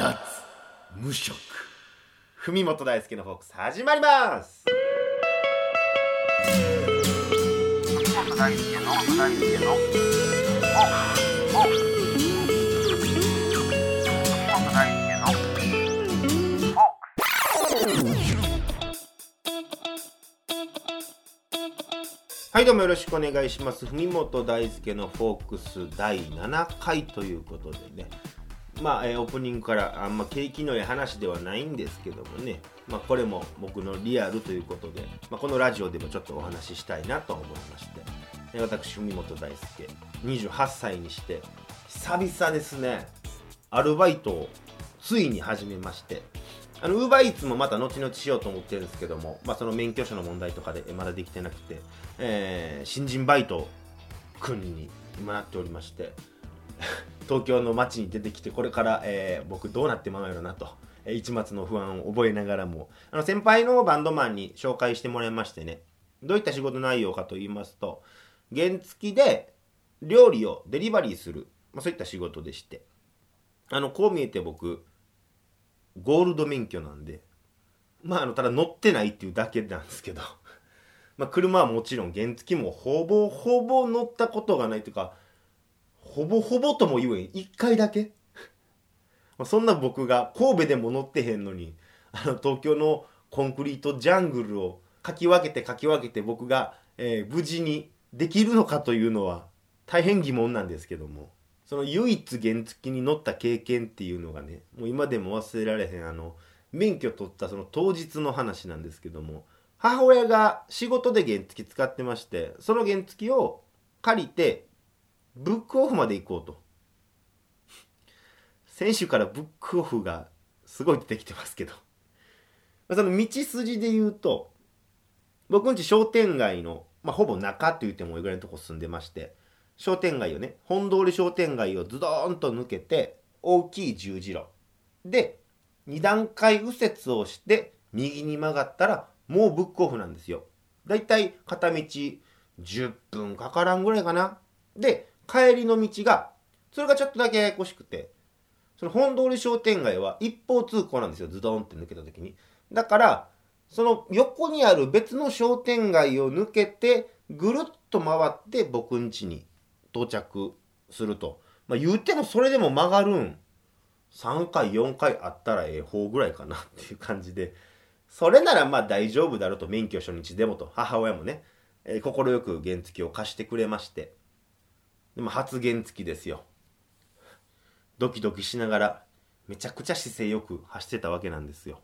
脱無職。文元大輔のフォークス始まります。本大輔の大輔のおお本大輔のおはいどうもよろしくお願いします。文元大輔のフォークス第7回ということでねまあ、えーオープニングからあんま景気のいい話ではないんですけどもね、まあ、これも僕のリアルということで、まあ、このラジオでもちょっとお話ししたいなと思いまして。えー私文元大輔。28歳にして久々ですね。アルバイトをついに始めまして。あの、ウーバーイーツもまた後々しようと思ってるんですけども、まあ、その免許証の問題とかでまだできてなくて、えー新人バイトくんに今なっておりまして、東京の街に出てきて、これから、えー僕どうなってまうやろなと、えー一末の不安を覚えながらも、あの、先輩のバンドマンに紹介してもらいましてね、どういった仕事内容かと言いますと、原付で料理をデリバリーする、まあ、そういった仕事でして、あの、こう見えて僕、ゴールド免許なんで、まあ、あの、ただ乗ってないっていうだけなんですけど、まあ、車はもちろん原付もほぼほぼ乗ったことがないというか、ほぼほぼとも言えん、一回だけ。そんな僕が神戸でも乗ってへんのに、あの、東京のコンクリートジャングルをかき分けてかき分けて僕が、えー無事にできるのかというのは大変疑問なんですけども。その唯一原付に乗った経験っていうのがねもう今でも忘れられへんあの免許取ったその当日の話なんですけども母親が仕事で原付使ってましてその原付を借りてブックオフまで行こうと。先週からブックオフがすごい出てきてますけど。その道筋で言うと僕んち商店街の、まあ、ほぼ中と言ってもいいぐらいのとこ住んでまして商店街をね本通り商店街をズドーンと抜けて大きい十字路。で2段階右折をして右に曲がったらもうブックオフなんですよ。だいたい片道10分かからんぐらいかな。で帰りの道がそれがちょっとだけややこしくてその本通り商店街は一方通行なんですよズドンって抜けた時に。だからその横にある別の商店街を抜けてぐるっと回って僕ん家に到着すると、まあ、言うてもそれでも曲がるん。3回4回あったらええ方ぐらいかなっていう感じで。それならまあ大丈夫だろうと。免許初日でもと。母親もね快、く原付を貸してくれまして。でも初原付ですよ。ドキドキしながらめちゃくちゃ姿勢よく走ってたわけなんですよ。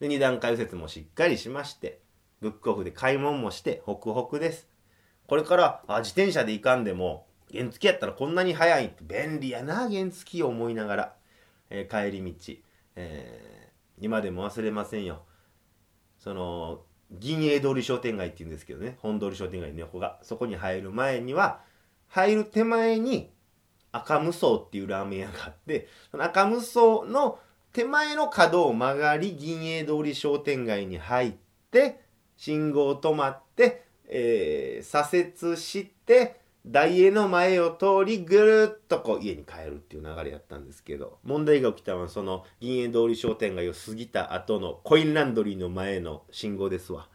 で2段階右折もしっかりしましてブックオフで買い物もしてホクホクです。これからあ自転車で行かんでも原付やったらこんなに速いって便利やな原付を思いながら、えー帰り道、えー今でも忘れませんよ。その銀栄通り商店街っていうんですけどね本通り商店街の横がそこに入る前には入る手前に赤無双っていうラーメン屋があってその赤無双の手前の角を曲がり銀栄通り商店街に入って信号止まって、えー左折して大江の前を通りぐるっとこう家に帰るっていう流れやったんですけど問題が起きたのはその銀栄通り商店街を過ぎた後のコインランドリーの前の信号ですわ、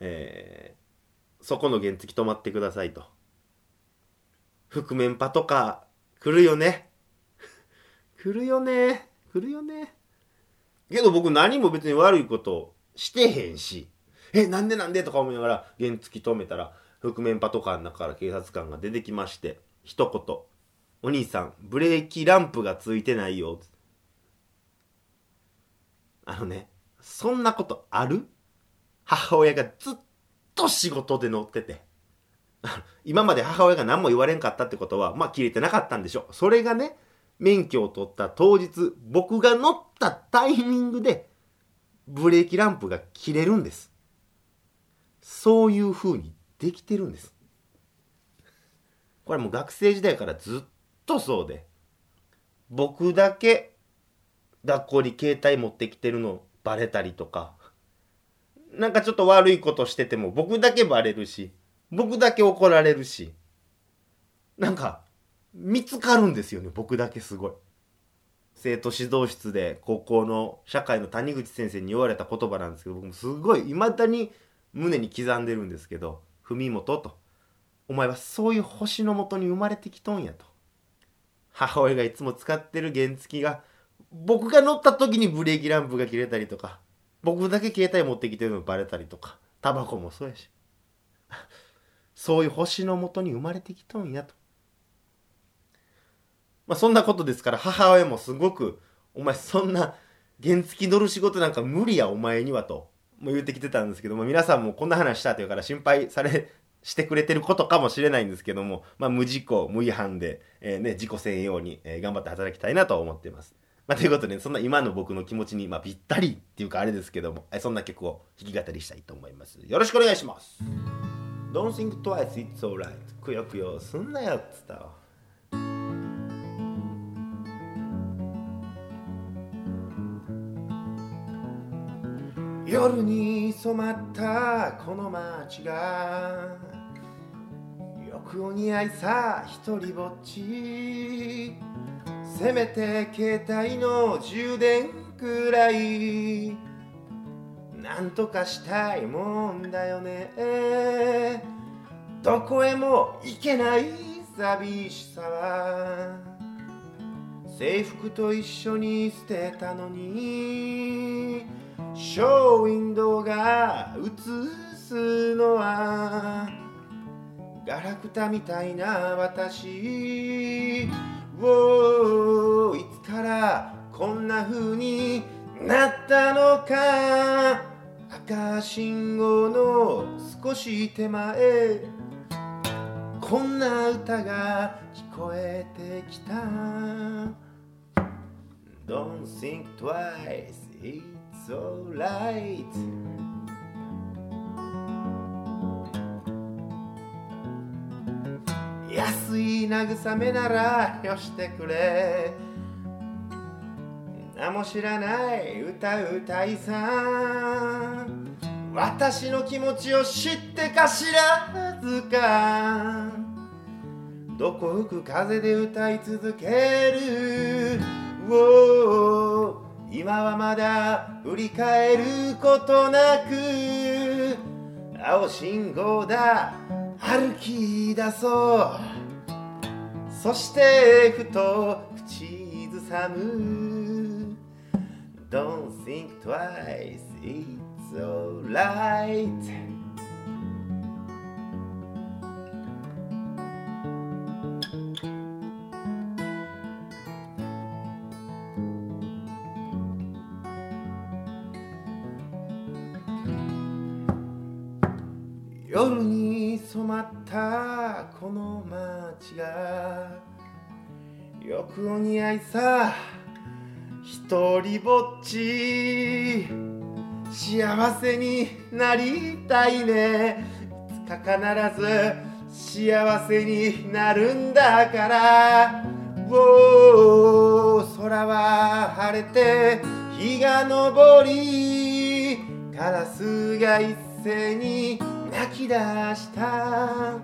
えーそこの原付止まってくださいと。覆面パトカー来るよね。来るよね。来るよね。けど僕何も別に悪いことしてへんし。えなんでなんでとか思いながら原付き止めたら覆面パトカーの中から警察官が出てきまして一言「お兄さんブレーキランプがついてないよ」あのねそんなことある？母親がずっと仕事で乗ってて。今まで母親が何も言われんかったってことはまあ切れてなかったんでしょう。それがね免許を取った当日僕が乗ったタイミングでブレーキランプが切れるんです。そういう風にできてるんです。これもう学生時代からずっとそうで僕だけ学校に携帯持ってきてるのバレたりとかなんかちょっと悪いことしてても僕だけバレるし僕だけ怒られるしなんか見つかるんですよね僕だけすごい。生徒指導室で高校の社会の谷口先生に言われた言葉なんですけど僕もすごい未だに胸に刻んでるんですけど「文元」と「お前はそういう星のもとに生まれてきとんや」と。母親がいつも使ってる原付が僕が乗った時にブレーキランプが切れたりとか僕だけ携帯持ってきてるのバレたりとかタバコもそうやし。そういう星のもとに生まれてきとんやとまあそんなことですから母親もすごくお前そんな原付乗る仕事なんか無理やお前にはとも言ってきてたんですけども皆さんもこんな話したというから心配されしてくれてることかもしれないんですけども、まあ、無事故無違反で、えーね、事故せんように、えー頑張って働きたいなと思っています。まあ、ということで、そんな今の僕の気持ちに、まあ、ぴったりっていうかあれですけども、えそんな曲を弾き語りしたいと思います。よろしくお願いします。Don't think twice, it's alright. くよくよすんなよっつったわ。夜に染まったこの街がよくお似合いさ一人ぼっちせめて携帯の充電くらいなんとかしたいもんだよね。どこへも行けない寂しさは。制服と一緒に捨てたのに。ショーウィンドウが映すのは。ガラクタみたいな私。し手前こんな歌が聞こえてきた Don't think twice, it's alright 安い慰めならよしてくれ名も知らない歌うたいさん私の気持ちを知ってか知らずか。どこ吹く風で歌い続ける。今はまだ振り返ることなく。青信号だ。歩き出そう。そしてふと口ずさむ。Don't think twice, it's alright 夜に染まったこの街がよくお似合いさ一人ぼっち。幸せになりたいね。いつか必ず幸せになるんだから。お空は晴れて日が昇りカラスが一斉に泣き出した。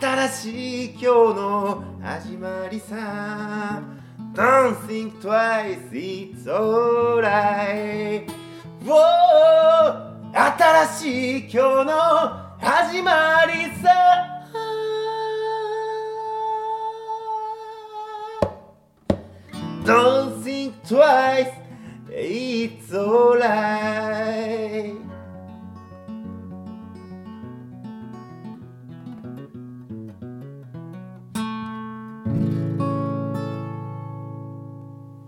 新しい今日の始まりさ。Don't think twice, it's alright. 新しい今日の始まりさ Don't think twice, it's alright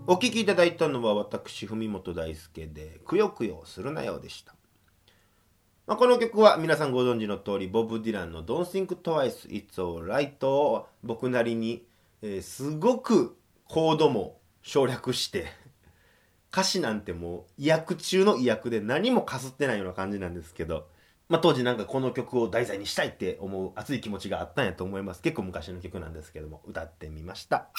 お聴きいただいたのは私文本大輔で「くよくよするなよ」でした、まあ、この曲は皆さんご存知の通りボブ・ディランの「Don't Think Twice It's Alright」を僕なりに、えーすごくコードも省略して歌詞なんてもう意訳中の意訳で何もかすってないような感じなんですけど、まあ、当時なんかこの曲を題材にしたいって思う熱い気持ちがあったんやと思います。結構昔の曲なんですけども歌ってみました。